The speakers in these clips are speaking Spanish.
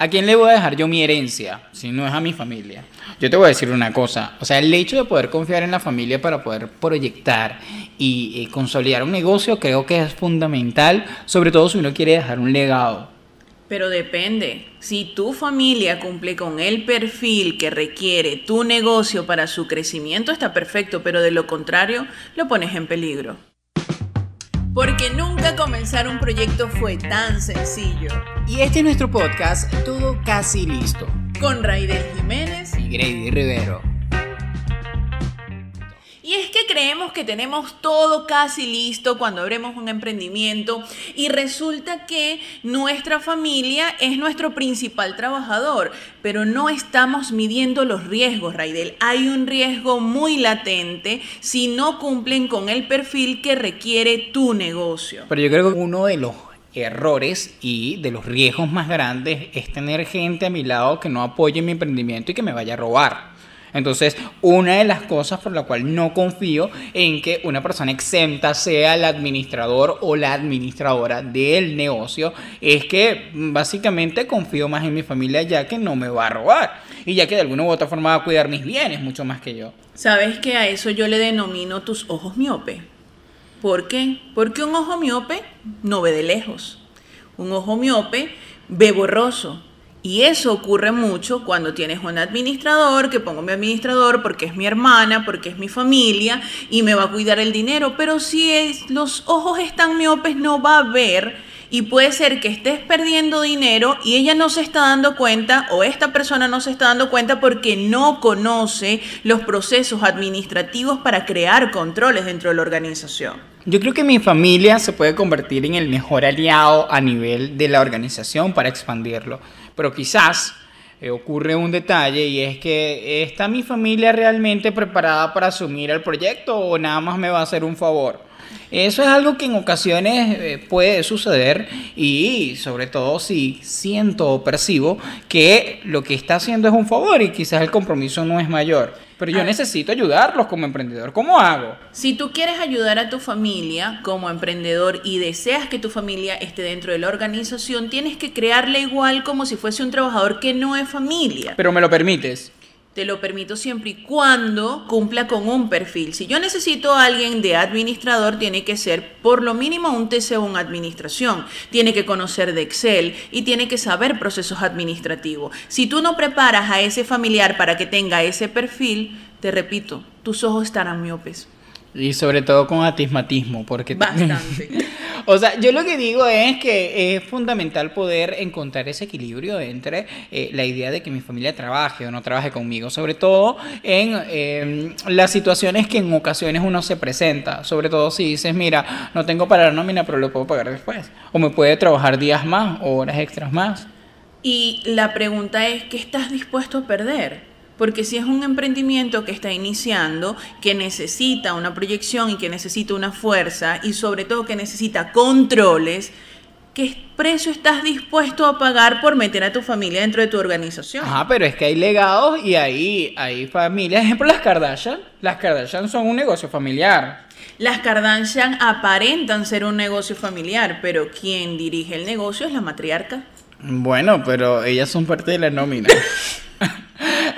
¿A quién le voy a dejar yo mi herencia si no es a mi familia? Yo te voy a decir una cosa, o sea, el hecho de poder confiar en la familia para poder proyectar y, eh, consolidar un negocio creo que es fundamental, sobre todo si uno quiere dejar un legado. Pero depende. Si tu familia cumple con el perfil que requiere tu negocio para su crecimiento, está perfecto, pero de lo contrario, lo pones en peligro. Porque nunca comenzar un proyecto fue tan sencillo. Y este es nuestro podcast, todo casi listo. Con Raidel Jiménez y Grady Rivero. Creemos que tenemos todo casi listo cuando abremos un emprendimiento y resulta que nuestra familia es nuestro principal trabajador, pero no estamos midiendo los riesgos, Raidel. Hay un riesgo muy latente si no cumplen con el perfil que requiere tu negocio. Pero yo creo que uno de los errores y de los riesgos más grandes es tener gente a mi lado que no apoye mi emprendimiento y que me vaya a robar. Entonces, una de las cosas por la cual no confío en que una persona exenta sea el administrador o la administradora del negocio es que básicamente confío más en mi familia ya que no me va a robar y ya que de alguna u otra forma va a cuidar mis bienes mucho más que yo. ¿Sabes que a eso yo le denomino tus ojos miope? ¿Por qué? Porque un ojo miope no ve de lejos. Un ojo miope ve borroso. Y eso ocurre mucho cuando tienes un administrador, que pongo mi administrador porque es mi hermana, porque es mi familia y me va a cuidar el dinero. Pero si los ojos están miopes, no va a ver y puede ser que estés perdiendo dinero y ella no se está dando cuenta o esta persona no se está dando cuenta porque no conoce los procesos administrativos para crear controles dentro de la organización. Yo creo que mi familia se puede convertir en el mejor aliado a nivel de la organización para expandirlo, pero quizás eh, ocurre un detalle y es que ¿está mi familia realmente preparada para asumir el proyecto o nada más me va a hacer un favor? Eso es algo que en ocasiones eh, puede suceder y sobre todo si siento o percibo que lo que está haciendo es un favor y quizás el compromiso no es mayor. Pero yo ah. necesito ayudarlos como emprendedor. ¿Cómo hago? Si tú quieres ayudar a tu familia como emprendedor y deseas que tu familia esté dentro de la organización, tienes que crearle igual como si fuese un trabajador que no es familia. Pero me lo permites. Te lo permito siempre y cuando cumpla con un perfil. Si yo necesito a alguien de administrador, tiene que ser por lo mínimo un TCO en administración. Tiene que conocer de Excel y tiene que saber procesos administrativos. Si tú no preparas a ese familiar para que tenga ese perfil, te repito, tus ojos estarán miopes. Y sobre todo con atismatismo, porque... Bastante. o sea, yo lo que digo es que es fundamental poder encontrar ese equilibrio entre eh, la idea de que mi familia trabaje o no trabaje conmigo, sobre todo en em, las situaciones que en ocasiones uno se presenta, sobre todo si dices, mira, no tengo para la nómina, pero lo puedo pagar después, o me puede trabajar días más o horas extras más. Y la pregunta es, ¿qué estás dispuesto a perder? Porque si es un emprendimiento que está iniciando, que necesita una proyección y que necesita una fuerza y sobre todo que necesita controles, ¿qué precio estás dispuesto a pagar por meter a tu familia dentro de tu organización? Ajá, pero es que hay legados y hay, hay familias. Ejemplo, las Kardashian. Las Kardashian son un negocio familiar. Las Kardashian aparentan ser un negocio familiar, pero quien dirige el negocio es la matriarca. Bueno, pero ellas son parte de la nómina.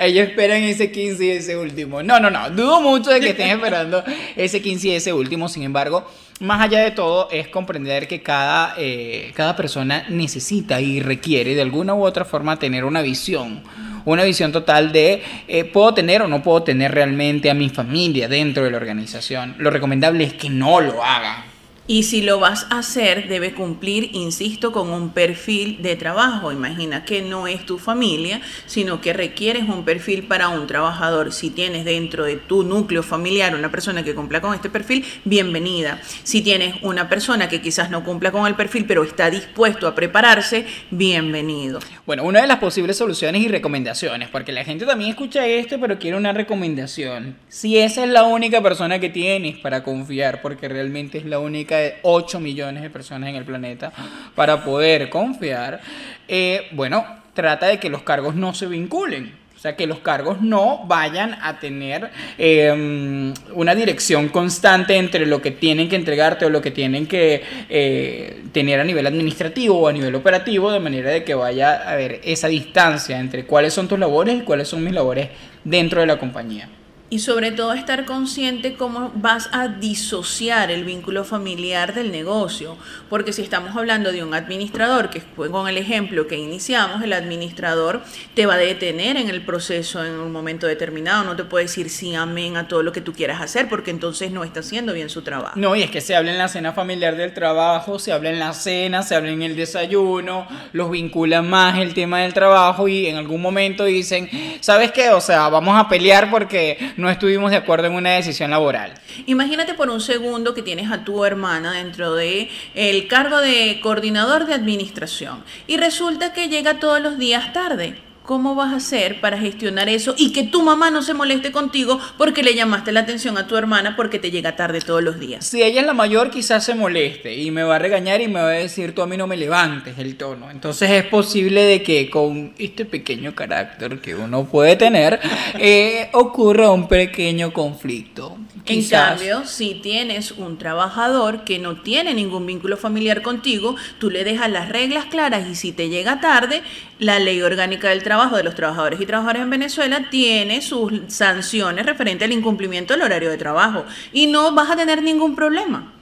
Ellos esperan ese 15 y ese último. No, no, no. Dudo mucho de que estén esperando ese 15 y ese último. Sin embargo, más allá de todo, es comprender que cada, eh, cada persona necesita y requiere de alguna u otra forma tener una visión. Una visión total de eh, puedo tener o no puedo tener realmente a mi familia dentro de la organización. Lo recomendable es que no lo hagan y si lo vas a hacer, debe cumplir, insisto, con un perfil de trabajo. Imagina que no es tu familia, sino que requieres un perfil para un trabajador. Si tienes dentro de tu núcleo familiar una persona que cumpla con este perfil, bienvenida. Si tienes una persona que quizás no cumpla con el perfil, pero está dispuesto a prepararse, bienvenido. Bueno, una de las posibles soluciones y recomendaciones, porque la gente también escucha esto, pero quiere una recomendación. Si esa es la única persona que tienes para confiar, porque realmente es la única de 8 millones de personas en el planeta para poder confiar, eh, bueno, trata de que los cargos no se vinculen. O sea, que los cargos no vayan a tener em, una dirección constante entre lo que tienen que entregarte o lo que tienen que eh, tener a nivel administrativo o a nivel operativo, de manera de que vaya a haber esa distancia entre cuáles son tus labores y cuáles son mis labores dentro de la compañía y sobre todo estar consciente cómo vas a disociar el vínculo familiar del negocio. Porque si estamos hablando de un administrador, que fue con el ejemplo que iniciamos, el administrador te va a detener en el proceso en un momento determinado. No te puede decir sí, amén a todo lo que tú quieras hacer, porque entonces no está haciendo bien su trabajo. No, y es que se habla en la cena familiar del trabajo, se habla en la cena, se habla en el desayuno, los vinculan más el tema del trabajo y en algún momento dicen, ¿sabes qué? O sea, vamos a pelear porque no estuvimos de acuerdo en una decisión laboral. Imagínate por un segundo que tienes a tu hermana dentro de el cargo de coordinador de administración y resulta que llega todos los días tarde. ¿Cómo vas a hacer para gestionar eso y que tu mamá no se moleste contigo porque le llamaste la atención a tu hermana porque te llega tarde todos los días? Si ella es la mayor, quizás se moleste y me va a regañar y me va a decir, tú a mí no me levantes el tono. Entonces es posible de que con este pequeño carácter que uno puede tener, eh, ocurra un pequeño conflicto. En cambio, si tienes un trabajador que no tiene ningún vínculo familiar contigo, tú le dejas las reglas claras y si te llega tarde, la ley orgánica del trabajo de los trabajadores y trabajadoras en Venezuela tiene sus sanciones referente al incumplimiento del horario de trabajo y no vas a tener ningún problema.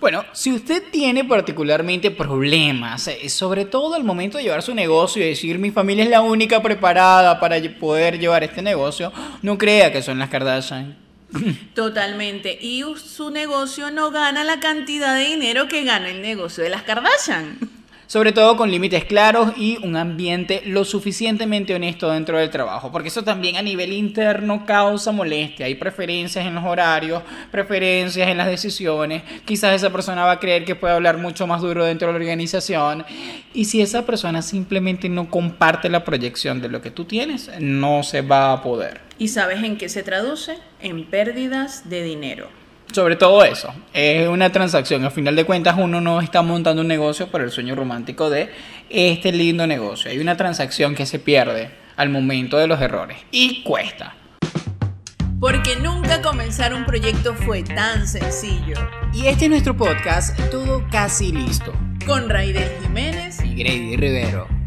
Bueno, si usted tiene particularmente problemas, eh, sobre todo al momento de llevar su negocio y decir mi familia es la única preparada para poder llevar este negocio, no crea que son las Kardashian. Totalmente. Y su negocio no gana la cantidad de dinero que gana el negocio de las Kardashian sobre todo con límites claros y un ambiente lo suficientemente honesto dentro del trabajo, porque eso también a nivel interno causa molestia, hay preferencias en los horarios, preferencias en las decisiones, quizás esa persona va a creer que puede hablar mucho más duro dentro de la organización y si esa persona simplemente no comparte la proyección de lo que tú tienes, no se va a poder. ¿Y sabes en qué se traduce? En pérdidas de dinero. Sobre todo eso, es una transacción. Al final de cuentas, uno no está montando un negocio por el sueño romántico de este lindo negocio. Hay una transacción que se pierde al momento de los errores y cuesta. Porque nunca comenzar un proyecto fue tan sencillo. Y este es nuestro podcast, todo casi listo. Con Raidel Jiménez y Grady Rivero.